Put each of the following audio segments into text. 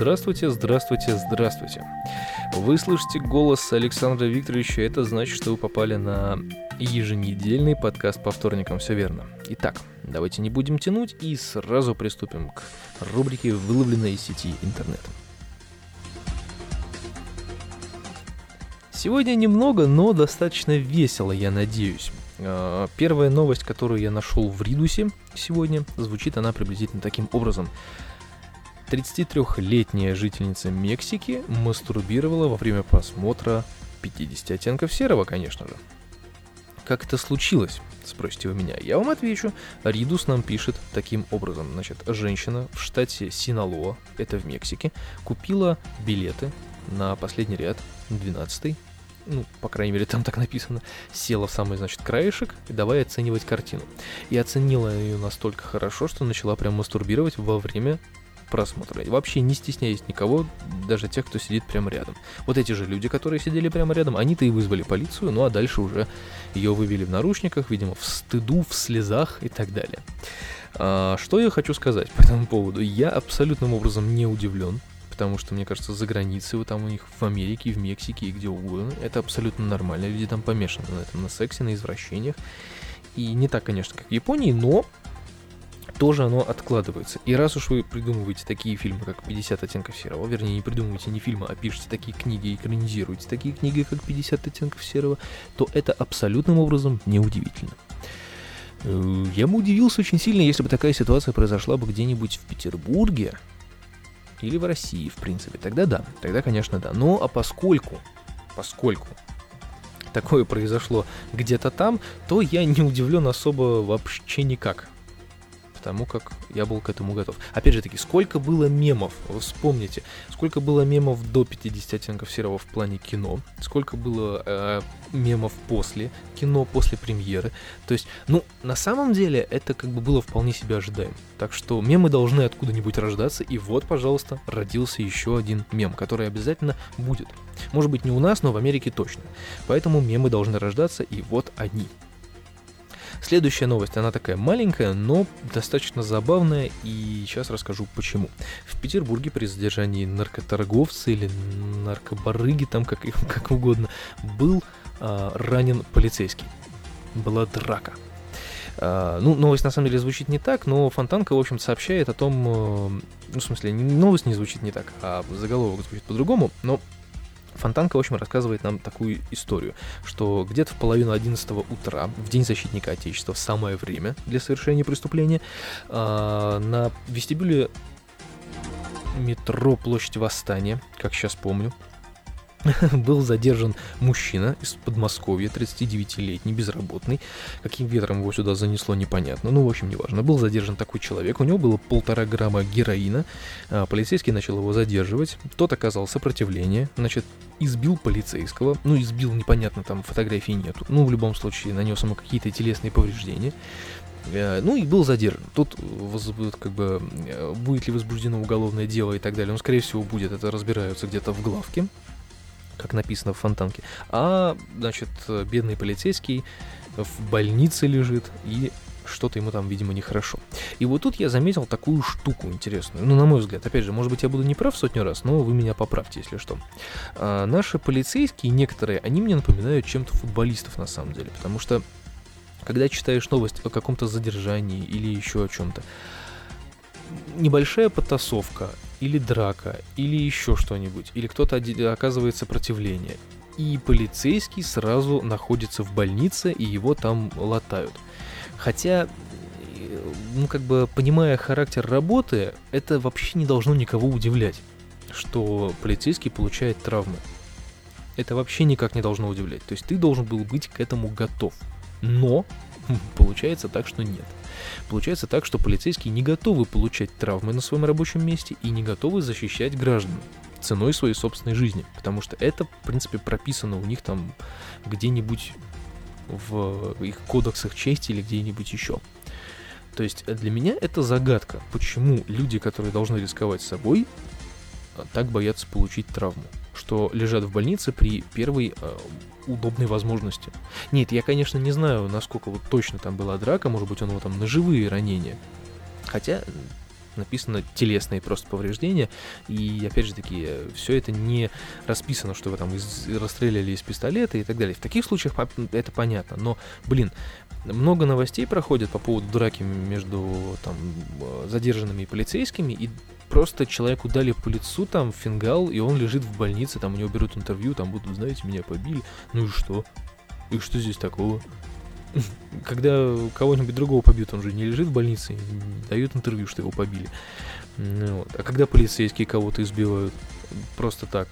Здравствуйте, здравствуйте, здравствуйте. Вы слышите голос Александра Викторовича, это значит, что вы попали на еженедельный подкаст по вторникам, все верно. Итак, давайте не будем тянуть и сразу приступим к рубрике «Выловленной из сети интернет». Сегодня немного, но достаточно весело, я надеюсь. А, первая новость, которую я нашел в Ридусе сегодня, звучит она приблизительно таким образом – 33-летняя жительница Мексики мастурбировала во время просмотра 50 оттенков серого, конечно же. Как это случилось? Спросите вы меня. Я вам отвечу. Ридус нам пишет таким образом. Значит, женщина в штате Синалоа, это в Мексике, купила билеты на последний ряд, 12 ну, по крайней мере, там так написано, села в самый, значит, краешек и давай оценивать картину. И оценила ее настолько хорошо, что начала прям мастурбировать во время просмотра. Вообще не стесняясь никого, даже тех, кто сидит прямо рядом. Вот эти же люди, которые сидели прямо рядом, они-то и вызвали полицию, ну а дальше уже ее вывели в наручниках, видимо, в стыду, в слезах и так далее. А, что я хочу сказать по этому поводу? Я абсолютным образом не удивлен, потому что, мне кажется, за границей, вот там у них в Америке, в Мексике и где угодно, это абсолютно нормально. Люди там помешаны на этом, на сексе, на извращениях. И не так, конечно, как в Японии, но тоже оно откладывается. И раз уж вы придумываете такие фильмы, как 50 оттенков серого, вернее, не придумываете не фильмы, а пишете такие книги и экранизируете такие книги, как 50 оттенков серого, то это абсолютным образом неудивительно. Э, я бы удивился очень сильно, если бы такая ситуация произошла бы где-нибудь в Петербурге или в России, в принципе. Тогда да, тогда, конечно, да. Но а поскольку, поскольку такое произошло где-то там, то я не удивлен особо вообще никак потому как я был к этому готов. Опять же таки, сколько было мемов, вы вспомните, сколько было мемов до 50 оттенков серого в плане кино, сколько было э, мемов после кино, после премьеры. То есть, ну, на самом деле, это как бы было вполне себе ожидаемо. Так что мемы должны откуда-нибудь рождаться, и вот, пожалуйста, родился еще один мем, который обязательно будет. Может быть, не у нас, но в Америке точно. Поэтому мемы должны рождаться, и вот они. Следующая новость, она такая маленькая, но достаточно забавная, и сейчас расскажу почему. В Петербурге при задержании наркоторговца или наркобарыги, там как, как угодно, был а, ранен полицейский. Была драка. Uh, ну, новость на самом деле звучит не так, но Фонтанка, в общем сообщает о том, uh, ну, в смысле, новость не звучит не так, а заголовок звучит по-другому, но Фонтанка, в общем, рассказывает нам такую историю, что где-то в половину 11 утра, в День защитника Отечества, в самое время для совершения преступления, а, на вестибюле метро Площадь Восстания, как сейчас помню, был задержан мужчина из Подмосковья, 39-летний, безработный. Каким ветром его сюда занесло, непонятно. Ну, в общем, неважно. Был задержан такой человек. У него было полтора грамма героина. А, полицейский начал его задерживать. Тот оказал сопротивление. Значит, избил полицейского. Ну, избил, непонятно, там фотографий нету. Ну, в любом случае, нанес ему какие-то телесные повреждения. Э, ну и был задержан. Тут как бы э, будет ли возбуждено уголовное дело и так далее. Он, скорее всего, будет. Это разбираются где-то в главке как написано в фонтанке. А, значит, бедный полицейский в больнице лежит и что-то ему там, видимо, нехорошо. И вот тут я заметил такую штуку интересную. Ну, на мой взгляд, опять же, может быть, я буду не прав сотню раз, но вы меня поправьте, если что. А, наши полицейские, некоторые, они мне напоминают чем-то футболистов на самом деле, потому что когда читаешь новость о каком-то задержании или еще о чем-то, небольшая потасовка или драка, или еще что-нибудь, или кто-то оказывает сопротивление, и полицейский сразу находится в больнице, и его там латают. Хотя, э, ну как бы понимая характер работы, это вообще не должно никого удивлять, что полицейский получает травмы. Это вообще никак не должно удивлять. То есть ты должен был быть к этому готов. Но получается так, что нет. Получается так, что полицейские не готовы получать травмы на своем рабочем месте и не готовы защищать граждан ценой своей собственной жизни, потому что это, в принципе, прописано у них там где-нибудь в их кодексах чести или где-нибудь еще. То есть для меня это загадка, почему люди, которые должны рисковать собой, так боятся получить травму, что лежат в больнице при первой э, удобной возможности. Нет, я, конечно, не знаю, насколько вот точно там была драка, может быть, у него там ножевые ранения. Хотя, написано телесные просто повреждения, и опять же таки, все это не расписано, что вы там из, расстреляли из пистолета и так далее. В таких случаях это понятно, но, блин, много новостей проходит по поводу драки между там задержанными и полицейскими, и просто человеку дали по лицу там фингал, и он лежит в больнице, там у него берут интервью, там будут, знаете, меня побили. Ну и что? И что здесь такого? Когда кого-нибудь другого побьют, он же не лежит в больнице, дают интервью, что его побили. Ну, вот. А когда полицейские кого-то избивают просто так?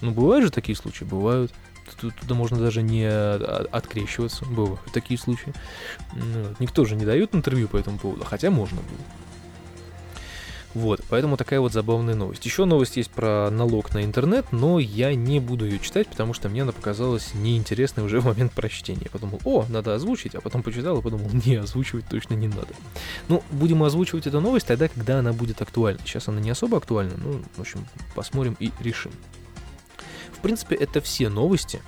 Ну, бывают же такие случаи, бывают. Тут, туда можно даже не открещиваться, бывают такие случаи. Ну, никто же не дает интервью по этому поводу, хотя можно было. Поэтому такая вот забавная новость. Еще новость есть про налог на интернет, но я не буду ее читать, потому что мне она показалась неинтересной уже в момент прочтения. Я подумал, о, надо озвучить, а потом почитал и подумал, не, озвучивать точно не надо. Ну, будем озвучивать эту новость тогда, когда она будет актуальна. Сейчас она не особо актуальна, ну, в общем, посмотрим и решим. В принципе, это все новости,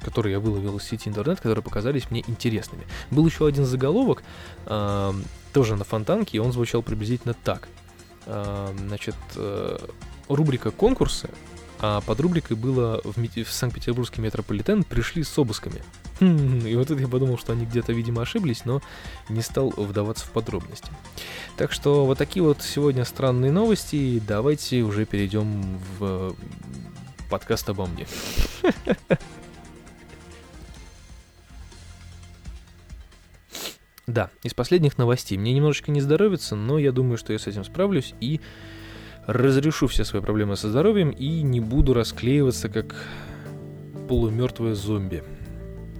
которые я выловил из сети интернет, которые показались мне интересными. Был еще один заголовок, э, тоже на фонтанке, и он звучал приблизительно так – значит, э, рубрика «Конкурсы», а под рубрикой было в, в Санкт-Петербургский метрополитен пришли с обысками. И вот это я подумал, что они где-то, видимо, ошиблись, но не стал вдаваться в подробности. Так что вот такие вот сегодня странные новости. Давайте уже перейдем в подкаст обо мне. Да, из последних новостей. Мне немножечко не здоровится, но я думаю, что я с этим справлюсь и разрешу все свои проблемы со здоровьем и не буду расклеиваться как полумертвое зомби.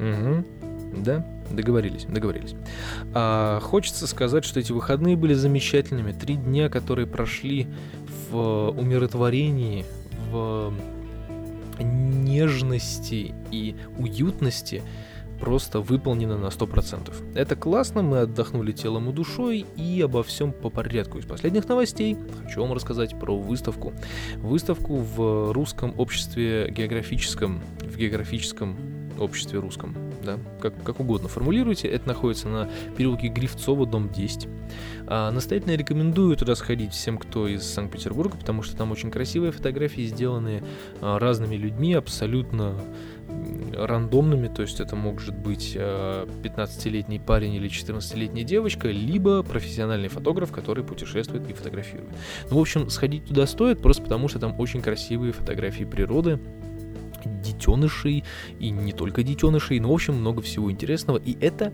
Угу. Да, договорились, договорились. А, хочется сказать, что эти выходные были замечательными. Три дня, которые прошли в умиротворении, в нежности и уютности – просто выполнено на 100%. Это классно, мы отдохнули телом и душой, и обо всем по порядку. Из последних новостей хочу вам рассказать про выставку. Выставку в русском обществе географическом, в географическом обществе русском, да, как, как угодно формулируйте. Это находится на переулке Грифцова, дом 10. А, настоятельно рекомендую туда сходить всем, кто из Санкт-Петербурга, потому что там очень красивые фотографии, сделанные а, разными людьми, абсолютно рандомными, то есть это может быть 15-летний э, парень или 14-летняя девочка, либо профессиональный фотограф, который путешествует и фотографирует. Ну, в общем, сходить туда стоит, просто потому что там очень красивые фотографии природы, детенышей, и не только детенышей, но, в общем, много всего интересного, и это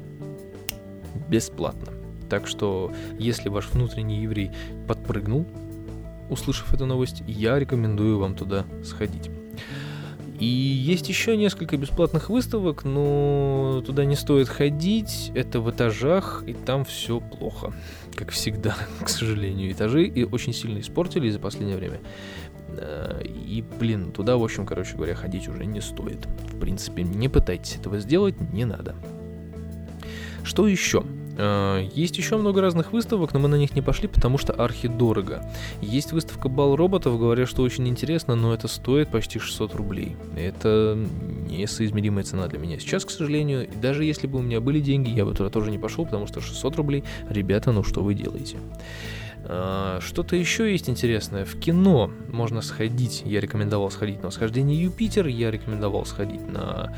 бесплатно. Так что, если ваш внутренний еврей подпрыгнул, услышав эту новость, я рекомендую вам туда сходить. И есть еще несколько бесплатных выставок, но туда не стоит ходить. Это в этажах, и там все плохо. Как всегда, к сожалению. Этажи и очень сильно испортили за последнее время. Э, и, блин, туда, в общем, короче говоря, ходить уже не стоит. В принципе, не пытайтесь этого сделать, не надо. Что еще? Э, есть еще много разных выставок, но мы на них не пошли, потому что архидорого. Есть выставка бал роботов, говорят, что очень интересно, но это стоит почти 600 рублей. Это несоизмеримая цена для меня сейчас, к сожалению. Даже если бы у меня были деньги, я бы туда тоже не пошел, потому что 600 рублей, ребята, ну что вы делаете? А, что-то еще есть интересное. В кино можно сходить. Я рекомендовал сходить на восхождение Юпитер. Я рекомендовал сходить на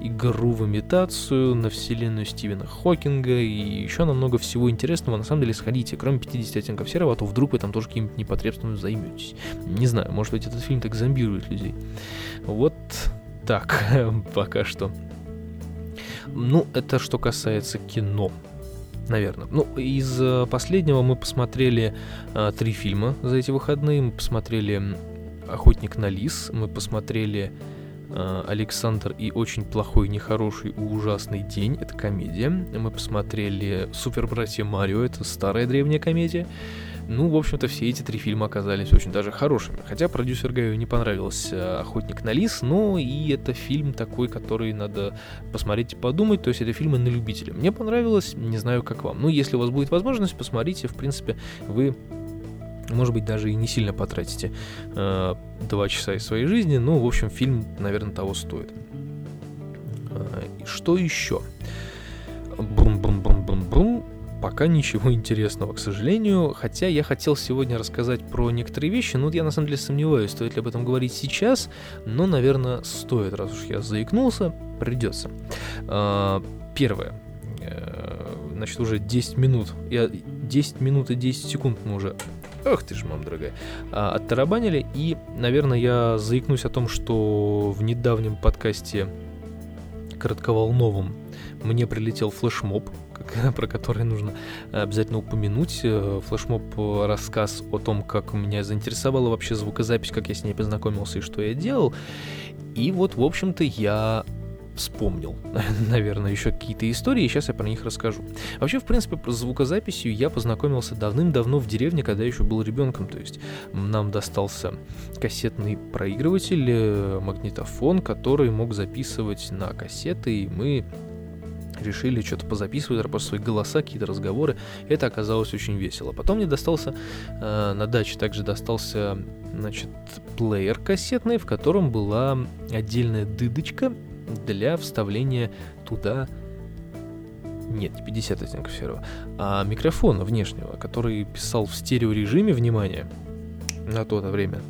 игру в имитацию, на вселенную Стивена Хокинга и еще на много всего интересного. На самом деле сходите. Кроме 50 оттенков серого, а то вдруг вы там тоже каким-нибудь непотребством займетесь. Не знаю, может быть этот фильм так зомбирует людей. Вот так пока что. Ну, это что касается кино наверное. Ну, из э, последнего мы посмотрели э, три фильма за эти выходные. Мы посмотрели «Охотник на лис», мы посмотрели э, «Александр и очень плохой, нехороший и ужасный день». Это комедия. Мы посмотрели «Супер братья Марио». Это старая древняя комедия. Ну, в общем-то, все эти три фильма оказались очень даже хорошими. Хотя продюсер Гаю не понравился «Охотник на лис», но и это фильм такой, который надо посмотреть и подумать. То есть это фильмы на любителя. Мне понравилось, не знаю, как вам. Ну, если у вас будет возможность, посмотрите. В принципе, вы может быть, даже и не сильно потратите э, два часа из своей жизни. Ну, в общем, фильм, наверное, того стоит. Э, что еще? Бум-бум-бум-бум-бум пока ничего интересного, к сожалению. Хотя я хотел сегодня рассказать про некоторые вещи, но я на самом деле сомневаюсь, стоит ли об этом говорить сейчас, но, наверное, стоит, раз уж я заикнулся, придется. А, первое. Э, значит, уже 10 минут. Я 10 минут и 10 секунд мы уже Ох ты ж, мам дорогая. А, оттарабанили. И, наверное, я заикнусь о том, что в недавнем подкасте коротковолновом мне прилетел флешмоб, про который нужно обязательно упомянуть. Э, флешмоб — рассказ о том, как меня заинтересовала вообще звукозапись, как я с ней познакомился и что я делал. И вот, в общем-то, я вспомнил, наверное, еще какие-то истории, и сейчас я про них расскажу. Вообще, в принципе, про звукозаписью я познакомился давным-давно в деревне, когда еще был ребенком, то есть нам достался кассетный проигрыватель, э, магнитофон, который мог записывать на кассеты, и мы решили что-то позаписывать, просто свои голоса, какие-то разговоры. Это оказалось очень весело. Потом мне достался э, на даче также достался, значит, плеер кассетный, в котором была отдельная дыдочка для вставления туда нет, не 50 оттенков серого, а микрофона внешнего, который писал в стереорежиме, внимание, на то время.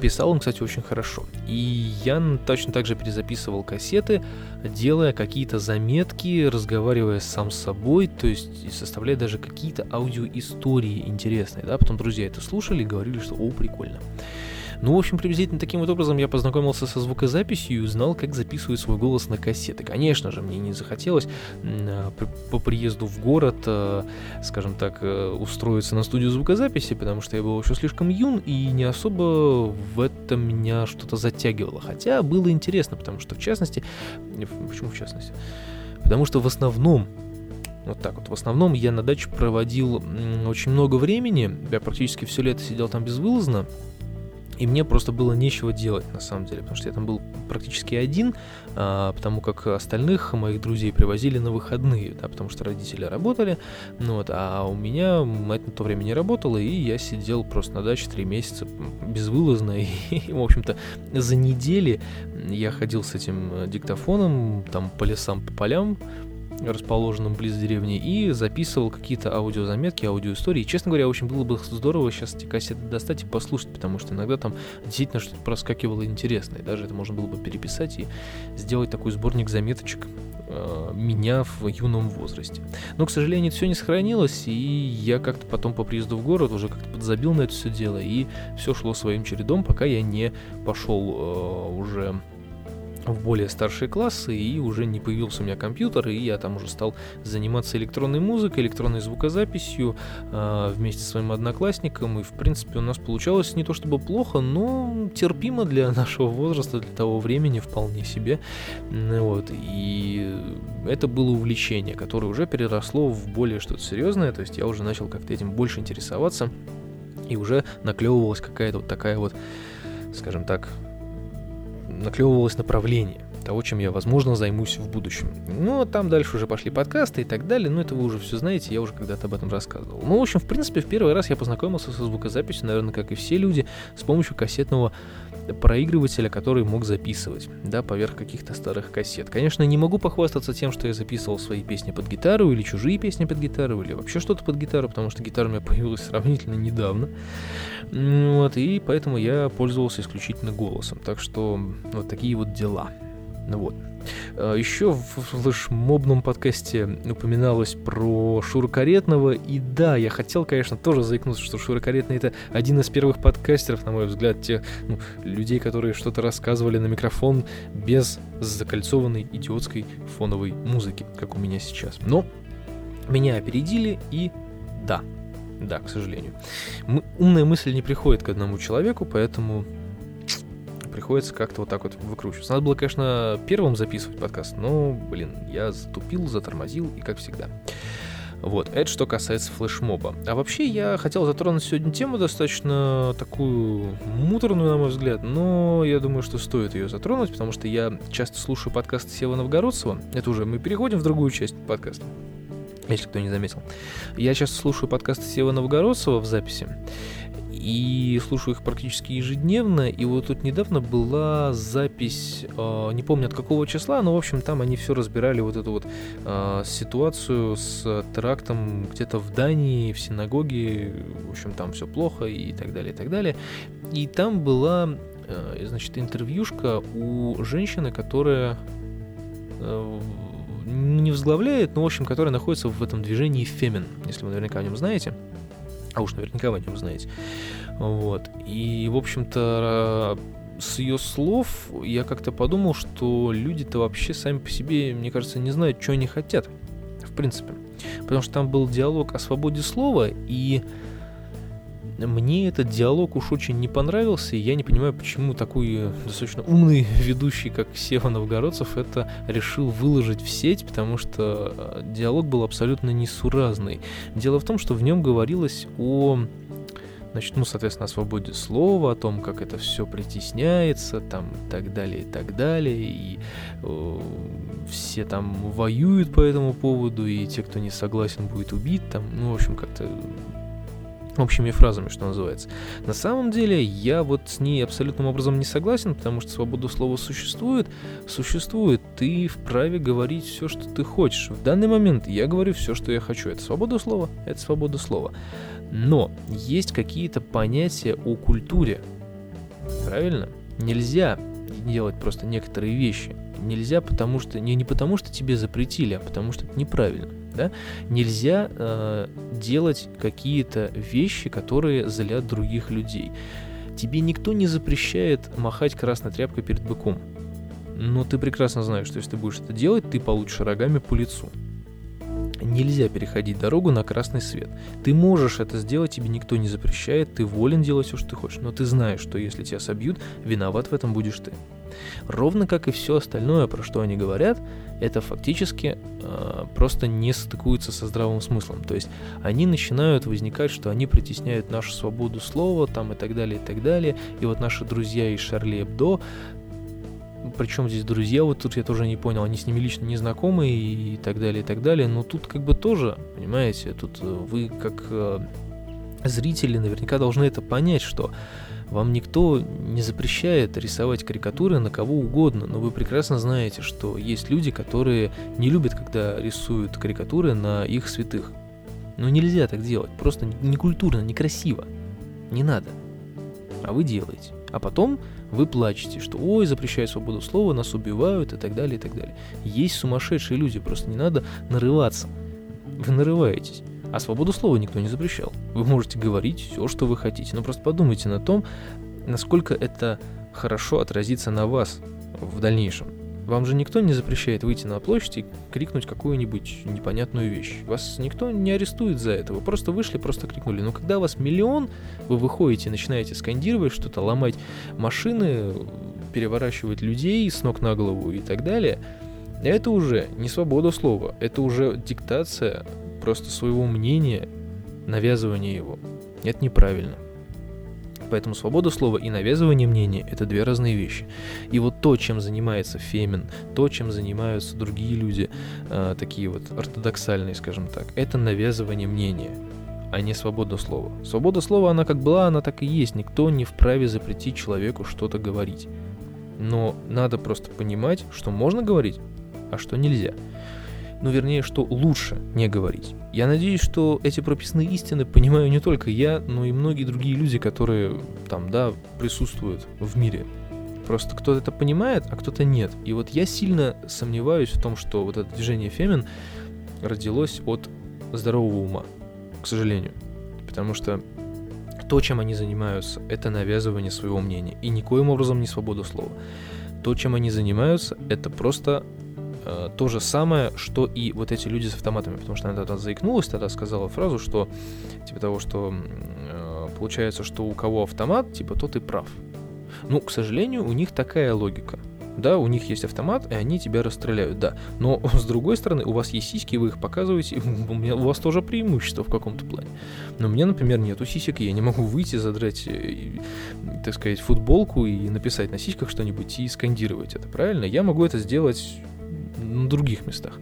Писал он, кстати, очень хорошо. И я точно так же перезаписывал кассеты, делая какие-то заметки, разговаривая сам с собой, то есть составляя даже какие-то аудиоистории интересные. Да? Потом друзья это слушали и говорили, что «О, прикольно». Ну, в общем, приблизительно таким вот образом я познакомился со звукозаписью и узнал, как записывают свой голос на кассеты. Конечно же, мне не захотелось а, по приезду в город, а, скажем так, э, устроиться на студию звукозаписи, потому что я был еще слишком юн и не особо в этом меня что-то затягивало. Хотя было интересно, потому что в частности... Почему в частности? Потому что в основном вот так вот. В основном я на даче проводил очень много времени. Я практически все лето сидел там безвылазно. И мне просто было нечего делать, на самом деле, потому что я там был практически один, а, потому как остальных моих друзей привозили на выходные, да, потому что родители работали, ну вот, а у меня мать на то время не работала, и я сидел просто на даче три месяца безвылазно, и, и в общем-то, за недели я ходил с этим диктофоном, там, по лесам, по полям, расположенном близ деревни, и записывал какие-то аудиозаметки, аудиоистории. И, честно говоря, очень было бы здорово сейчас эти кассеты достать и послушать, потому что иногда там действительно что-то проскакивало интересное. Даже это можно было бы переписать и сделать такой сборник заметочек э, меня в юном возрасте. Но, к сожалению, это все не сохранилось, и я как-то потом по приезду в город уже как-то подзабил на это все дело, и все шло своим чередом, пока я не пошел э, уже в более старшие классы, и уже не появился у меня компьютер, и я там уже стал заниматься электронной музыкой, электронной звукозаписью э, вместе с своим одноклассником, и в принципе у нас получалось не то чтобы плохо, но терпимо для нашего возраста, для того времени вполне себе, вот, и это было увлечение, которое уже переросло в более что-то серьезное, то есть я уже начал как-то этим больше интересоваться, и уже наклевывалась какая-то вот такая вот, скажем так, наклевывалось направление того, чем я, возможно, займусь в будущем. Ну, а там дальше уже пошли подкасты и так далее, но это вы уже все знаете, я уже когда-то об этом рассказывал. Ну, в общем, в принципе, в первый раз я познакомился со звукозаписью, наверное, как и все люди, с помощью кассетного проигрывателя, который мог записывать, да, поверх каких-то старых кассет. Конечно, не могу похвастаться тем, что я записывал свои песни под гитару или чужие песни под гитару, или вообще что-то под гитару, потому что гитара у меня появилась сравнительно недавно. Вот, и поэтому я пользовался исключительно голосом. Так что вот такие вот дела. Ну вот. А, Еще в флешмобном подкасте упоминалось про Шура Каретного, и да, я хотел, конечно, тоже заикнуться, что Шура Каретный это один из первых подкастеров, на мой взгляд, тех ну, людей, которые что-то рассказывали на микрофон без закольцованной идиотской фоновой музыки, как у меня сейчас. Но меня опередили, и да, да, к сожалению. М- умная мысль не приходит к одному человеку, поэтому приходится как-то вот так вот выкручиваться. Надо было, конечно, первым записывать подкаст, но, блин, я затупил, затормозил, и как всегда. Вот, это что касается флешмоба. А вообще я хотел затронуть сегодня тему достаточно такую муторную, на мой взгляд, но я думаю, что стоит ее затронуть, потому что я часто слушаю подкасты Сева Новгородцева. Это уже мы переходим в другую часть подкаста, если кто не заметил. Я часто слушаю подкасты Сева Новгородцева в записи, и слушаю их практически ежедневно. И вот тут недавно была запись, э, не помню от какого числа, но в общем там они все разбирали вот эту вот э, ситуацию с терактом где-то в Дании, в синагоге, в общем там все плохо и так далее, и так далее. И там была, э, значит, интервьюшка у женщины, которая э, не возглавляет, но, в общем, которая находится в этом движении Фемин, если вы наверняка о нем знаете. А уж наверняка вы о нем знаете. Вот. И, в общем-то, с ее слов я как-то подумал, что люди-то вообще сами по себе, мне кажется, не знают, что они хотят. В принципе. Потому что там был диалог о свободе слова, и мне этот диалог уж очень не понравился, и я не понимаю, почему такой достаточно умный ведущий, как Сева Новгородцев, это решил выложить в сеть, потому что э, диалог был абсолютно несуразный. Дело в том, что в нем говорилось о значит, ну, соответственно, о свободе слова, о том, как это все притесняется, там, и так далее, и так далее, и э, все там воюют по этому поводу, и те, кто не согласен, будет убит, там, ну, в общем, как-то общими фразами, что называется. На самом деле, я вот с ней абсолютным образом не согласен, потому что свобода слова существует, существует, ты вправе говорить все, что ты хочешь. В данный момент я говорю все, что я хочу. Это свобода слова, это свобода слова. Но есть какие-то понятия о культуре. Правильно? Нельзя делать просто некоторые вещи. Нельзя потому что не, не потому что тебе запретили, а потому что это неправильно да, нельзя э, делать какие-то вещи, которые злят других людей. Тебе никто не запрещает махать красной тряпкой перед быком. Но ты прекрасно знаешь, что если ты будешь это делать, ты получишь рогами по лицу. Нельзя переходить дорогу на красный свет. Ты можешь это сделать, тебе никто не запрещает, ты волен делать все, что ты хочешь, но ты знаешь, что если тебя собьют, виноват в этом будешь ты. Ровно как и все остальное, про что они говорят, это фактически э, просто не стыкуется со здравым смыслом. То есть они начинают возникать, что они притесняют нашу свободу слова там и так далее, и так далее. И вот наши друзья из Шарли Эбдо, причем здесь друзья, вот тут я тоже не понял, они с ними лично не знакомы и так далее, и так далее. Но тут как бы тоже, понимаете, тут э, вы как э, зрители наверняка должны это понять, что вам никто не запрещает рисовать карикатуры на кого угодно, но вы прекрасно знаете, что есть люди, которые не любят, когда рисуют карикатуры на их святых. Но нельзя так делать, просто некультурно, некрасиво. Не надо. А вы делаете. А потом вы плачете, что ой, запрещаю свободу слова, нас убивают и так далее, и так далее. Есть сумасшедшие люди, просто не надо нарываться. Вы нарываетесь. А свободу слова никто не запрещал. Вы можете говорить все, что вы хотите, но просто подумайте на том, насколько это хорошо отразится на вас в дальнейшем. Вам же никто не запрещает выйти на площадь и крикнуть какую-нибудь непонятную вещь. Вас никто не арестует за это. Вы просто вышли, просто крикнули. Но когда у вас миллион, вы выходите, начинаете скандировать что-то, ломать машины, переворачивать людей с ног на голову и так далее, это уже не свобода слова, это уже диктация просто своего мнения, навязывание его. Это неправильно. Поэтому свобода слова и навязывание мнения – это две разные вещи. И вот то, чем занимается Фемин, то, чем занимаются другие люди, э, такие вот ортодоксальные, скажем так, это навязывание мнения, а не свобода слова. Свобода слова, она как была, она так и есть. Никто не вправе запретить человеку что-то говорить. Но надо просто понимать, что можно говорить, а что нельзя ну вернее, что лучше не говорить. Я надеюсь, что эти прописные истины понимаю не только я, но и многие другие люди, которые там, да, присутствуют в мире. Просто кто-то это понимает, а кто-то нет. И вот я сильно сомневаюсь в том, что вот это движение Фемин родилось от здорового ума, к сожалению. Потому что то, чем они занимаются, это навязывание своего мнения. И никоим образом не свобода слова. То, чем они занимаются, это просто э, то же самое, что и вот эти люди с автоматами, потому что она тогда заикнулась, тогда сказала фразу, что типа того, что э, получается, что у кого автомат, типа тот и прав. Ну, к сожалению, у них такая логика. Да, у них есть автомат, и они тебя расстреляют, да. Но с другой стороны, у вас есть сиськи, вы их показываете, у, меня, у вас тоже преимущество в каком-то плане. Но у меня, например, нету сисек, и я не могу выйти, задрать, э, так сказать, футболку и написать на сиськах что-нибудь и скандировать это, правильно? Я могу это сделать на других местах.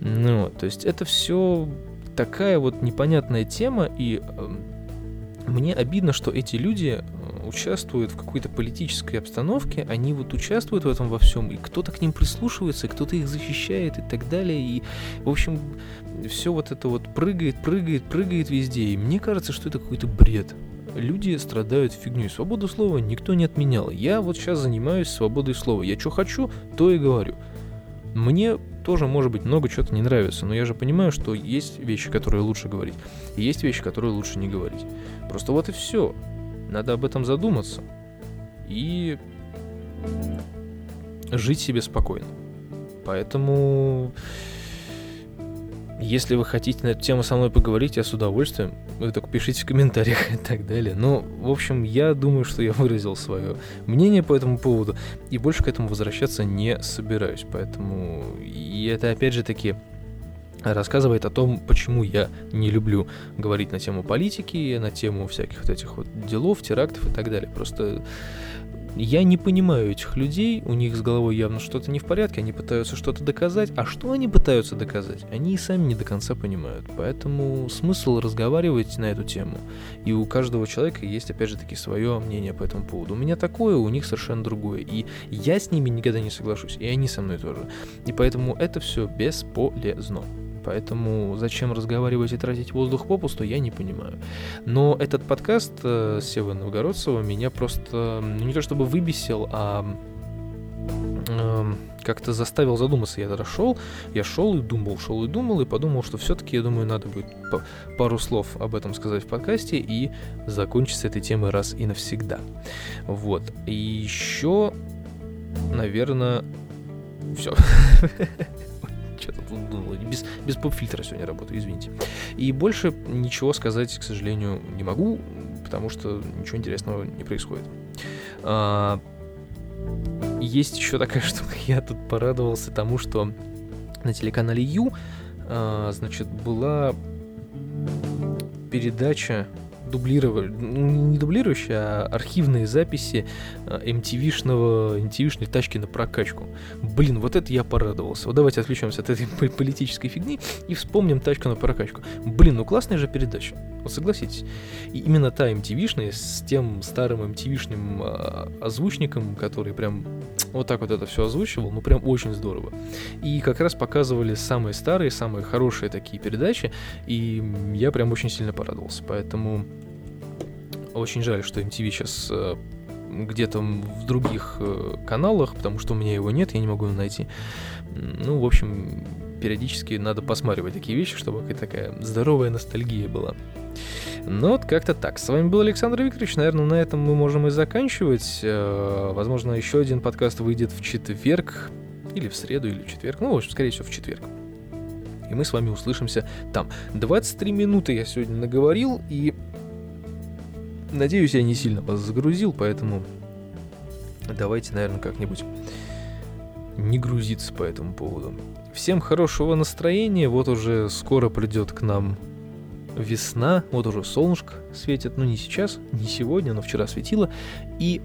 Ну, то есть это все такая вот непонятная тема, и э, мне обидно, что эти люди э, участвуют в какой-то политической обстановке, они вот участвуют в этом во всем, и кто-то к ним прислушивается, кто-то их защищает и так далее, и, в общем, все вот это вот прыгает, прыгает, прыгает везде, и мне кажется, что это какой-то бред. Люди страдают фигней. Свободу слова никто не отменял. Я вот сейчас занимаюсь свободой слова. Я что хочу, то и говорю. Мне тоже, может быть, много чего-то не нравится, но я же понимаю, что есть вещи, которые лучше говорить, и есть вещи, которые лучше не говорить. Просто вот и все. Надо об этом задуматься и жить себе спокойно. Поэтому если вы хотите на эту тему со мной поговорить, я с удовольствием. Вы только пишите в комментариях и так далее. Но, в общем, я думаю, что я выразил свое мнение по этому поводу. И больше к этому возвращаться не собираюсь. Поэтому... И это, опять же таки, рассказывает о том, почему я не люблю говорить на тему политики, на тему всяких вот этих вот делов, терактов и так далее. Просто я не понимаю этих людей, у них с головой явно что-то не в порядке, они пытаются что-то доказать, а что они пытаются доказать, они и сами не до конца понимают. Поэтому смысл разговаривать на эту тему. И у каждого человека есть, опять же таки, свое мнение по этому поводу. У меня такое, у них совершенно другое. И я с ними никогда не соглашусь, и они со мной тоже. И поэтому это все бесполезно. Поэтому зачем разговаривать и тратить воздух попусту, я не понимаю. Но этот подкаст э, с Новгородцева меня просто ну, не то чтобы выбесил, а э, как-то заставил задуматься. Я тогда шел, я шел и думал, шел и думал, и подумал, что все-таки, я думаю, надо будет пару слов об этом сказать в подкасте и закончить с этой темой раз и навсегда. Вот. И еще, наверное, все. что-то тут думал. Без, без поп-фильтра сегодня работаю, извините. И больше ничего сказать, к сожалению, не могу, потому что ничего интересного не происходит. А, есть еще такая штука, я тут порадовался тому, что на телеканале Ю, а, значит, была передача дублировали, ну, не дублирующие, а архивные записи MTV-шного, э, MTV-шной тачки на прокачку. Блин, вот это я порадовался. Вот давайте отвлечемся от этой политической фигни и вспомним тачку на прокачку. Блин, ну классная же передача. Вот согласитесь. И именно та MTV-шная с тем старым MTV-шным а, озвучником, который прям вот так вот это все озвучивал, ну прям очень здорово. И как раз показывали самые старые, самые хорошие такие передачи, и я прям очень сильно порадовался. Поэтому очень жаль, что MTV сейчас э, где-то в других э, каналах, потому что у меня его нет, я не могу его найти. Ну, в общем, периодически надо посматривать такие вещи, чтобы какая-то такая здоровая ностальгия была. Ну вот как-то так. С вами был Александр Викторович. Наверное, на этом мы можем и заканчивать. Э, возможно, еще один подкаст выйдет в четверг. Или в среду, или в четверг. Ну, в общем, скорее всего, в четверг. И мы с вами услышимся там. 23 минуты я сегодня наговорил, и надеюсь, я не сильно вас загрузил, поэтому давайте, наверное, как-нибудь не грузиться по этому поводу. Всем хорошего настроения, вот уже скоро придет к нам весна, вот уже солнышко светит, ну не сейчас, не сегодня, но вчера светило, и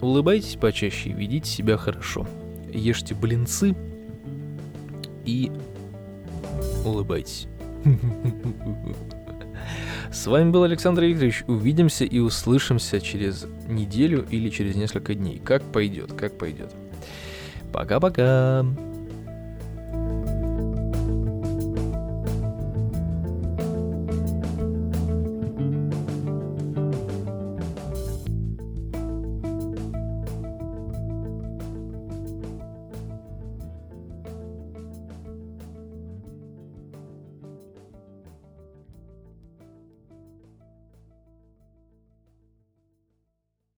улыбайтесь почаще, ведите себя хорошо, ешьте блинцы и улыбайтесь. С вами был Александр Викторович. Увидимся и услышимся через неделю или через несколько дней. Как пойдет, как пойдет. Пока-пока.